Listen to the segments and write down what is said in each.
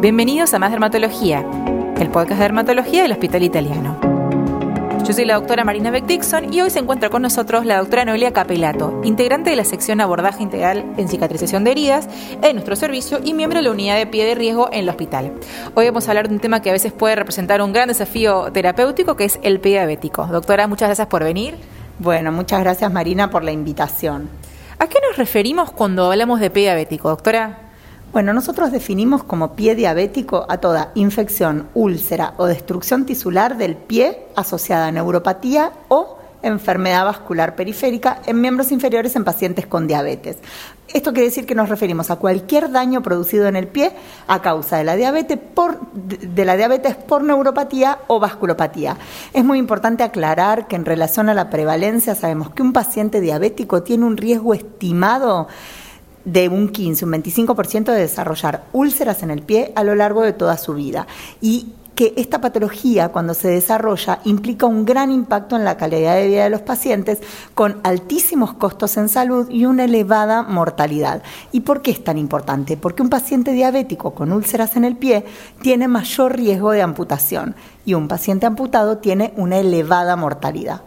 Bienvenidos a Más Dermatología, el podcast de dermatología del Hospital Italiano. Yo soy la doctora Marina Beck Dixon y hoy se encuentra con nosotros la doctora Noelia Capelato, integrante de la sección Abordaje Integral en Cicatrización de Heridas en nuestro servicio y miembro de la unidad de pie de riesgo en el hospital. Hoy vamos a hablar de un tema que a veces puede representar un gran desafío terapéutico, que es el pie diabético. Doctora, muchas gracias por venir. Bueno, muchas gracias Marina por la invitación. ¿A qué nos referimos cuando hablamos de pie diabético, doctora? Bueno, nosotros definimos como pie diabético a toda infección, úlcera o destrucción tisular del pie asociada a neuropatía o enfermedad vascular periférica en miembros inferiores en pacientes con diabetes. Esto quiere decir que nos referimos a cualquier daño producido en el pie a causa de la diabetes por, de la diabetes por neuropatía o vasculopatía. Es muy importante aclarar que en relación a la prevalencia sabemos que un paciente diabético tiene un riesgo estimado de un 15, un 25% de desarrollar úlceras en el pie a lo largo de toda su vida. Y que esta patología, cuando se desarrolla, implica un gran impacto en la calidad de vida de los pacientes, con altísimos costos en salud y una elevada mortalidad. ¿Y por qué es tan importante? Porque un paciente diabético con úlceras en el pie tiene mayor riesgo de amputación y un paciente amputado tiene una elevada mortalidad.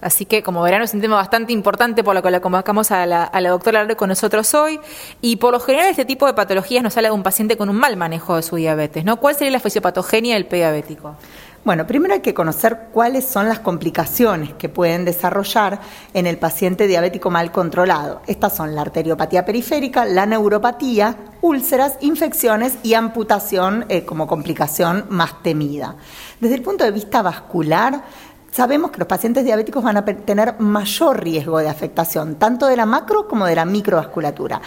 Así que, como verán, es un tema bastante importante por lo que la convocamos a la, doctora Larde con nosotros hoy. Y por lo general, este tipo de patologías nos sale de un paciente con un mal manejo de su diabetes. ¿no? ¿Cuál sería la fisiopatogenia del diabético? Bueno, primero hay que conocer cuáles son las complicaciones que pueden desarrollar en el paciente diabético mal controlado. Estas son la arteriopatía periférica, la neuropatía, úlceras, infecciones y amputación eh, como complicación más temida. Desde el punto de vista vascular, sabemos que los pacientes diabéticos van a tener mayor riesgo de afectación, tanto de la macro como de la microvasculatura,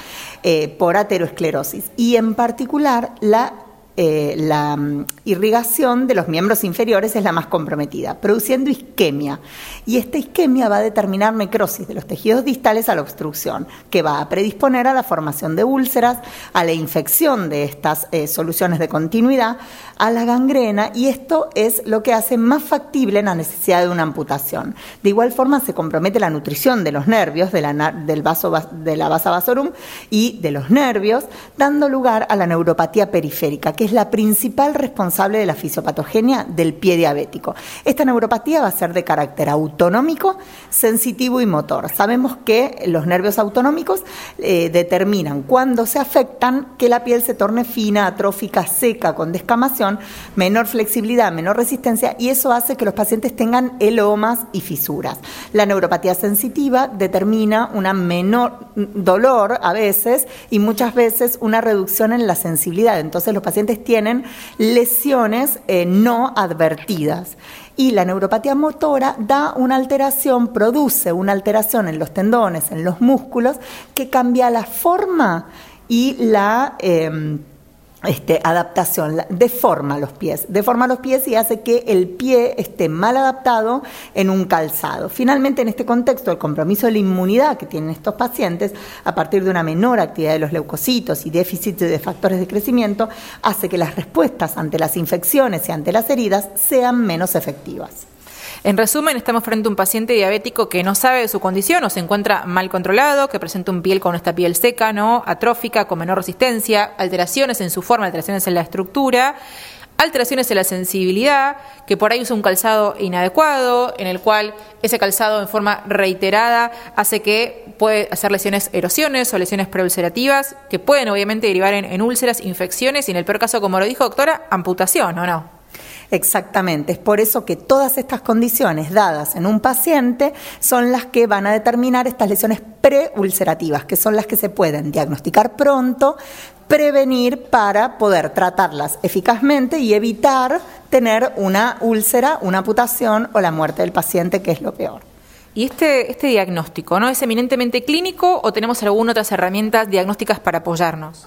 eh, por ateroesclerosis. Y en particular, la eh, la mm, irrigación de los miembros inferiores es la más comprometida, produciendo isquemia. Y esta isquemia va a determinar necrosis de los tejidos distales a la obstrucción, que va a predisponer a la formación de úlceras, a la infección de estas eh, soluciones de continuidad, a la gangrena, y esto es lo que hace más factible la necesidad de una amputación. De igual forma, se compromete la nutrición de los nervios, de la, del vaso, de la vasa vasorum y de los nervios, dando lugar a la neuropatía periférica, es la principal responsable de la fisiopatogenia del pie diabético. Esta neuropatía va a ser de carácter autonómico, sensitivo y motor. Sabemos que los nervios autonómicos eh, determinan cuando se afectan que la piel se torne fina, atrófica, seca, con descamación, menor flexibilidad, menor resistencia y eso hace que los pacientes tengan elomas y fisuras. La neuropatía sensitiva determina una menor dolor a veces y muchas veces una reducción en la sensibilidad. Entonces los pacientes tienen lesiones eh, no advertidas. Y la neuropatía motora da una alteración, produce una alteración en los tendones, en los músculos, que cambia la forma y la... Em, este, adaptación, deforma los pies, deforma los pies y hace que el pie esté mal adaptado en un calzado. Finalmente, en este contexto, el compromiso de la inmunidad que tienen estos pacientes, a partir de una menor actividad de los leucocitos y déficit de factores de crecimiento, hace que las respuestas ante las infecciones y ante las heridas sean menos efectivas. En resumen, estamos frente a un paciente diabético que no sabe de su condición o se encuentra mal controlado, que presenta un piel con esta piel seca, ¿no? atrófica, con menor resistencia, alteraciones en su forma, alteraciones en la estructura alteraciones en la sensibilidad, que por ahí usa un calzado inadecuado, en el cual ese calzado en forma reiterada hace que puede hacer lesiones erosiones o lesiones preulcerativas, que pueden obviamente derivar en, úlceras, infecciones y en el peor caso, como lo dijo doctora, amputación, ¿o no? Exactamente, es por eso que todas estas condiciones dadas en un paciente son las que van a determinar estas lesiones preulcerativas, que son las que se pueden diagnosticar pronto, prevenir para poder tratarlas eficazmente y evitar tener una úlcera, una amputación o la muerte del paciente, que es lo peor. ¿Y este, este diagnóstico no es eminentemente clínico o tenemos algunas otras herramientas diagnósticas para apoyarnos?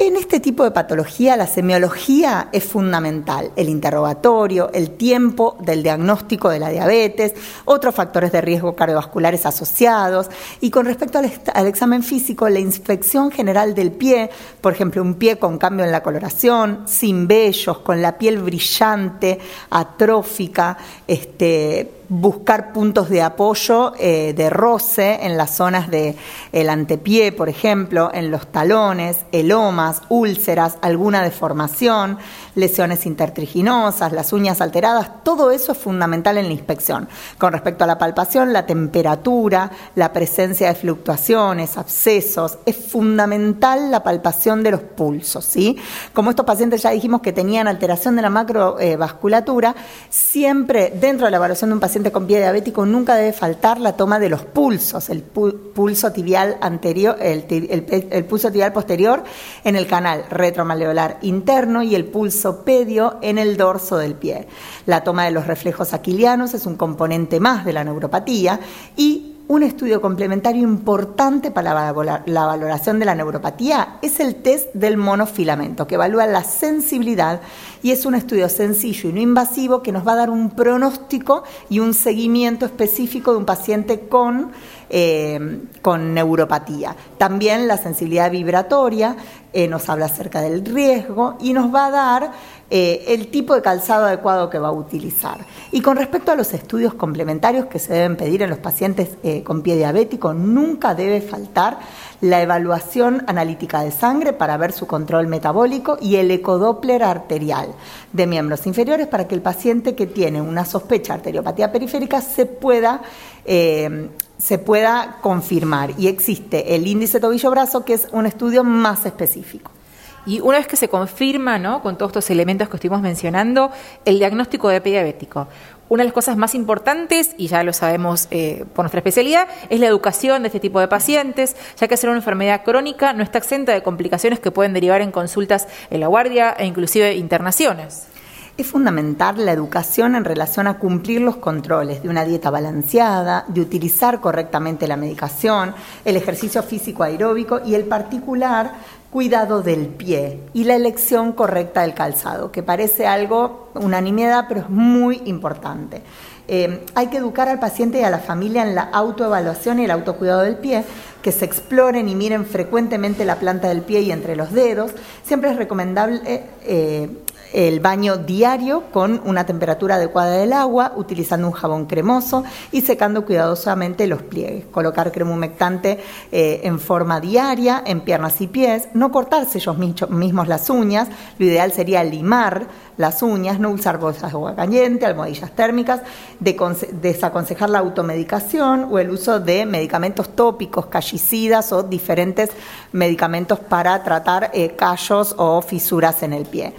En este tipo de patología la semiología es fundamental, el interrogatorio, el tiempo del diagnóstico de la diabetes, otros factores de riesgo cardiovasculares asociados. Y con respecto al, examen físico, la inspección general del pie, por ejemplo, un pie con cambio en la coloración, sin vellos, con la piel brillante, atrófica, este, buscar puntos de apoyo eh, de roce en las zonas del el antepié, por ejemplo, en los talones, elomas, úlceras, alguna deformación, lesiones intertriginosas, las uñas alteradas, todo eso es fundamental en la inspección. Con respecto a la palpación, la temperatura, la presencia de fluctuaciones, abscesos, es fundamental la palpación de los pulsos, ¿sí? Como estos pacientes ya dijimos que tenían alteración de la macrovasculatura, siempre dentro de la evaluación de un paciente con pie diabético nunca debe faltar la toma de los pulsos, el pulso tibial anterior, el, el pulso tibial posterior en el canal retromaleolar interno y el pulso pedio en el dorso del pie. La toma de los reflejos aquilianos es un componente más de la neuropatía y un estudio complementario importante para la valoración de la neuropatía es el test del monofilamento, que evalúa la sensibilidad y es un estudio sencillo y no invasivo que nos va a dar un pronóstico y un seguimiento específico de un paciente con, eh, con neuropatía. También la sensibilidad vibratoria eh, nos habla acerca del riesgo y nos va a dar eh, el tipo de calzado adecuado que va a utilizar. Y con respecto a los estudios complementarios que se deben pedir en los pacientes eh, con pie diabético, nunca debe faltar la evaluación analítica de sangre para ver su control metabólico y el ecodoppler arterial de miembros inferiores para que el paciente que tiene una sospecha de arteriopatía periférica se pueda eh, se pueda confirmar. Y existe el índice tobillo-brazo, que es un estudio más específico. Y una vez que se confirma, ¿no? con todos estos elementos que estuvimos mencionando, el diagnóstico de diabético. Una de las cosas más importantes, y ya lo sabemos eh, por nuestra especialidad, es la educación de este tipo de pacientes, ya que ser una enfermedad crónica no está exenta de complicaciones que pueden derivar en consultas en la guardia e inclusive internaciones. Es fundamental la educación en relación a cumplir los controles de una dieta balanceada, de utilizar correctamente la medicación, el ejercicio físico aeróbico y el particular cuidado del pie y la elección correcta del calzado, que parece algo, unanimidad, pero es muy importante. Eh, hay que educar al paciente y a la familia en la autoevaluación y el autocuidado del pie, que se exploren y miren frecuentemente la planta del pie y entre los dedos. Siempre es recomendable eh, el baño diario con una temperatura adecuada del agua, utilizando un jabón cremoso y secando cuidadosamente los pliegues. Colocar crema humectante eh, en forma diaria en piernas y pies, no cortarse ellos mismos las uñas, lo ideal sería limar las uñas, no usar bolsas de agua caliente, almohadillas térmicas, desaconsejar la automedicación o el uso de medicamentos tópicos, callicidas o diferentes medicamentos para tratar eh, callos o fisuras en el pie.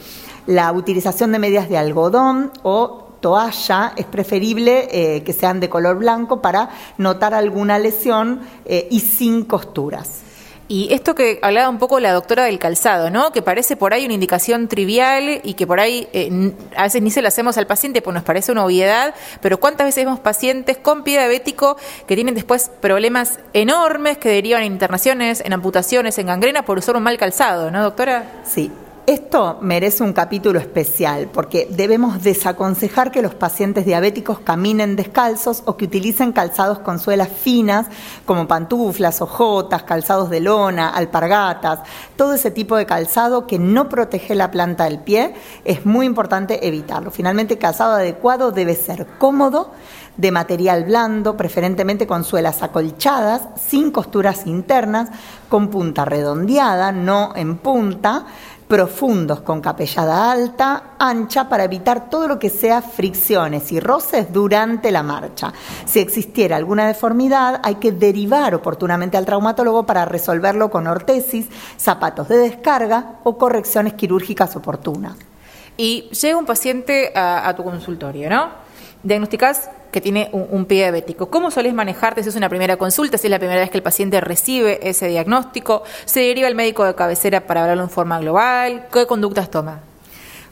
La utilización de medias de algodón o toalla es preferible eh, que sean de color blanco para notar alguna lesión eh, y sin costuras. Y esto que hablaba un poco la doctora del calzado, ¿no? Que parece por ahí una indicación trivial y que por ahí eh, a veces ni se la hacemos al paciente porque nos parece una obviedad, pero ¿cuántas veces vemos pacientes con pie diabético que tienen después problemas enormes que derivan en internaciones, en amputaciones, en gangrena por usar un mal calzado, ¿no, doctora? Sí, esto merece un capítulo especial porque debemos desaconsejar que los pacientes diabéticos caminen descalzos o que utilicen calzados con suelas finas como pantuflas, ojotas, calzados de lona, alpargatas, todo ese tipo de calzado que no protege la planta del pie, es muy importante evitarlo. Finalmente, el calzado adecuado debe ser cómodo, de material blando, preferentemente con suelas acolchadas, sin costuras internas, con punta redondeada, no en punta, profundos con capellada alta, ancha, para evitar todo lo que sea fricciones y roces durante la marcha. Si existiera alguna deformidad, hay que derivar oportunamente al traumatólogo para resolverlo con ortesis, zapatos de descarga o correcciones quirúrgicas oportunas. Y llega un paciente a, tu consultorio, ¿no? Diagnosticás que tiene un, pie diabético. ¿Cómo solés manejarte si es una primera consulta, si es la primera vez que el paciente recibe ese diagnóstico? ¿Se deriva el médico de cabecera para hablarlo en forma global? ¿Qué conductas toma?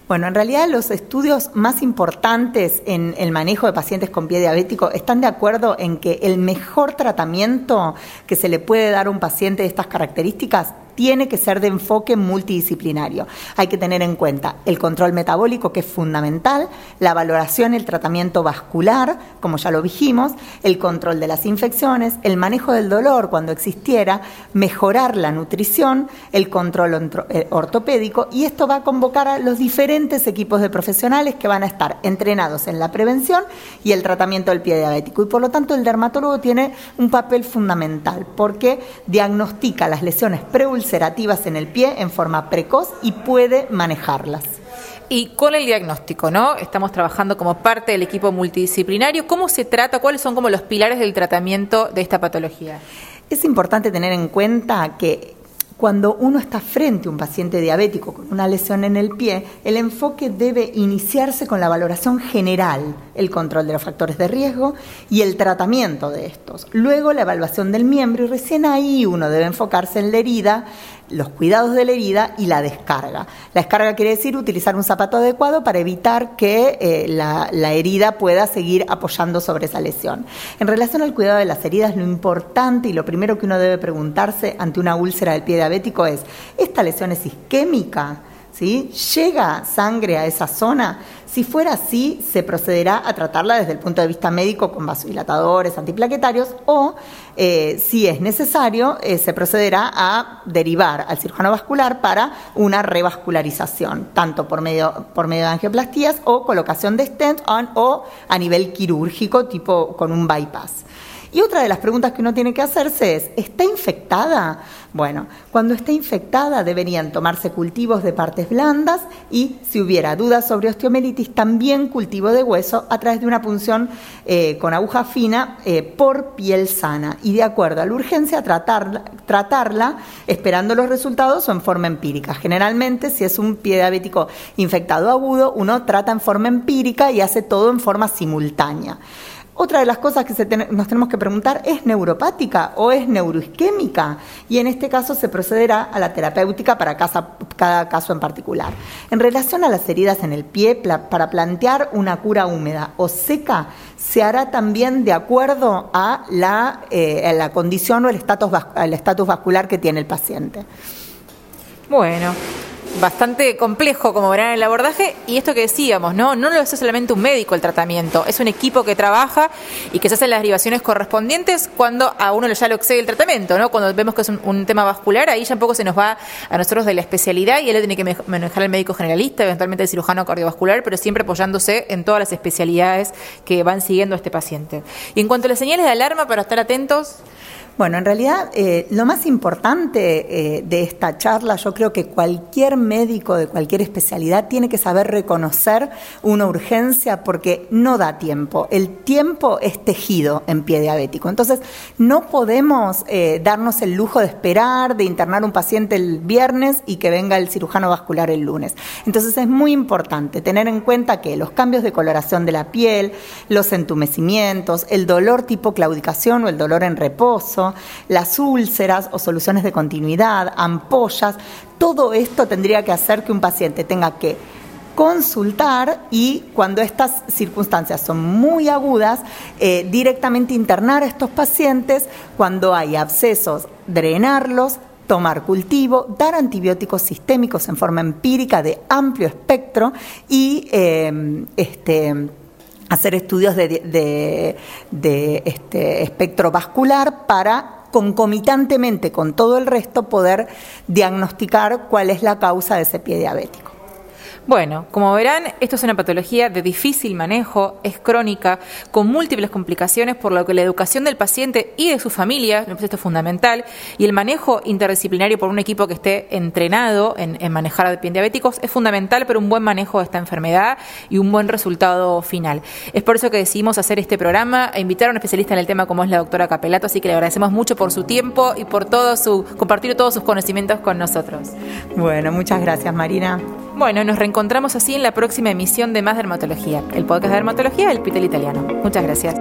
Bueno, en realidad los estudios más importantes en el manejo de pacientes con pie diabético están de acuerdo en que el mejor tratamiento que se le puede dar a un paciente de estas características tiene que ser de enfoque multidisciplinario. Hay que tener en cuenta el control metabólico, que es fundamental, la valoración el tratamiento vascular, como ya lo dijimos, el control de las infecciones, el manejo del dolor cuando existiera, mejorar la nutrición, el control eh, ortopédico y esto va a convocar a los diferentes equipos de profesionales que van a estar entrenados en la prevención y el tratamiento del pie diabético. Y por lo tanto el dermatólogo tiene un papel fundamental porque diagnostica las lesiones en el pie en forma precoz y puede manejarlas. Y con el diagnóstico, ¿no? Estamos trabajando como parte del equipo multidisciplinario. ¿Cómo se trata? ¿Cuáles son como los pilares del tratamiento de esta patología? Es importante tener en cuenta que cuando uno está frente a un paciente diabético con una lesión en el pie, el enfoque debe iniciarse con la valoración general, el control de los factores de riesgo y el tratamiento de estos. Luego la evaluación del miembro y recién ahí uno debe enfocarse en la herida, los cuidados de la herida y la descarga. La descarga quiere decir utilizar un zapato adecuado para evitar que eh, la, la, herida pueda seguir apoyando sobre esa lesión. En relación al cuidado de las heridas, lo importante y lo primero que uno debe preguntarse ante una úlcera del pie diabético es, ¿esta lesión es isquémica? ¿Llega sangre a esa zona? Si fuera así, se procederá a tratarla desde el punto de vista médico con vasodilatadores, antiplaquetarios o, eh, si es necesario, eh, se procederá a derivar al cirujano vascular para una revascularización, tanto por medio, por medio de angioplastías o colocación de stent o a nivel quirúrgico, tipo con un bypass. Y otra de las preguntas que uno tiene que hacerse es, ¿está infectada? Bueno, cuando esté infectada deberían tomarse cultivos de partes blandas y si hubiera dudas sobre osteomelitis, también cultivo de hueso a través de una punción eh, con aguja fina eh, por piel sana y de acuerdo a la urgencia tratarla, tratarla esperando los resultados o en forma empírica. Generalmente si es un pie diabético infectado agudo, uno trata en forma empírica y hace todo en forma simultánea. Otra de las cosas que nos tenemos que preguntar es neuropática o es neuroisquémica y en este caso se procederá a la terapéutica para cada caso en particular. En relación a las heridas en el pie, para plantear una cura húmeda o seca, se hará también de acuerdo a la, eh, condición o el estatus vascular que tiene el paciente. Bueno, bastante complejo, como verán en el abordaje, y esto que decíamos, ¿no? No lo hace solamente un médico el tratamiento, es un equipo que trabaja y que se hacen las derivaciones correspondientes cuando a uno ya lo excede el tratamiento, ¿no? Cuando vemos que es un, tema vascular, ahí ya un poco se nos va a nosotros de la especialidad y él tiene que manejar el médico generalista, eventualmente el cirujano cardiovascular, pero siempre apoyándose en todas las especialidades que van siguiendo a este paciente. Y en cuanto a las señales de alarma para estar atentos, bueno, en realidad eh, lo más importante eh, de esta charla, yo creo que cualquier médico de cualquier especialidad tiene que saber reconocer una urgencia porque no da tiempo. El tiempo es tejido en pie diabético. Entonces, no podemos eh, darnos el lujo de esperar, de internar un paciente el viernes y que venga el cirujano vascular el lunes. Entonces, es muy importante tener en cuenta que los cambios de coloración de la piel, los entumecimientos, el dolor tipo claudicación o el dolor en reposo, las úlceras o soluciones de continuidad, ampollas, todo esto tendría que hacer que un paciente tenga que consultar y cuando estas circunstancias son muy agudas, eh, directamente internar a estos pacientes, cuando hay abscesos, drenarlos, tomar cultivo, dar antibióticos sistémicos en forma empírica de amplio espectro y eh, este, hacer estudios de, este espectro vascular para concomitantemente con todo el resto poder diagnosticar cuál es la causa de ese pie diabético. Bueno, como verán, esto es una patología de difícil manejo, es crónica, con múltiples complicaciones, por lo que la educación del paciente y de su familia, esto es fundamental, y el manejo interdisciplinario por un equipo que esté entrenado en, manejar a diabéticos es fundamental para un buen manejo de esta enfermedad y un buen resultado final. Es por eso que decidimos hacer este programa e invitar a un especialista en el tema como es la doctora Capelato, así que le agradecemos mucho por su tiempo y por todo su compartir todos sus conocimientos con nosotros. Bueno, muchas gracias Marina. Bueno, nos reencontramos así en la próxima emisión de Más Dermatología, el podcast de dermatología del Pitel Italiano. Muchas gracias.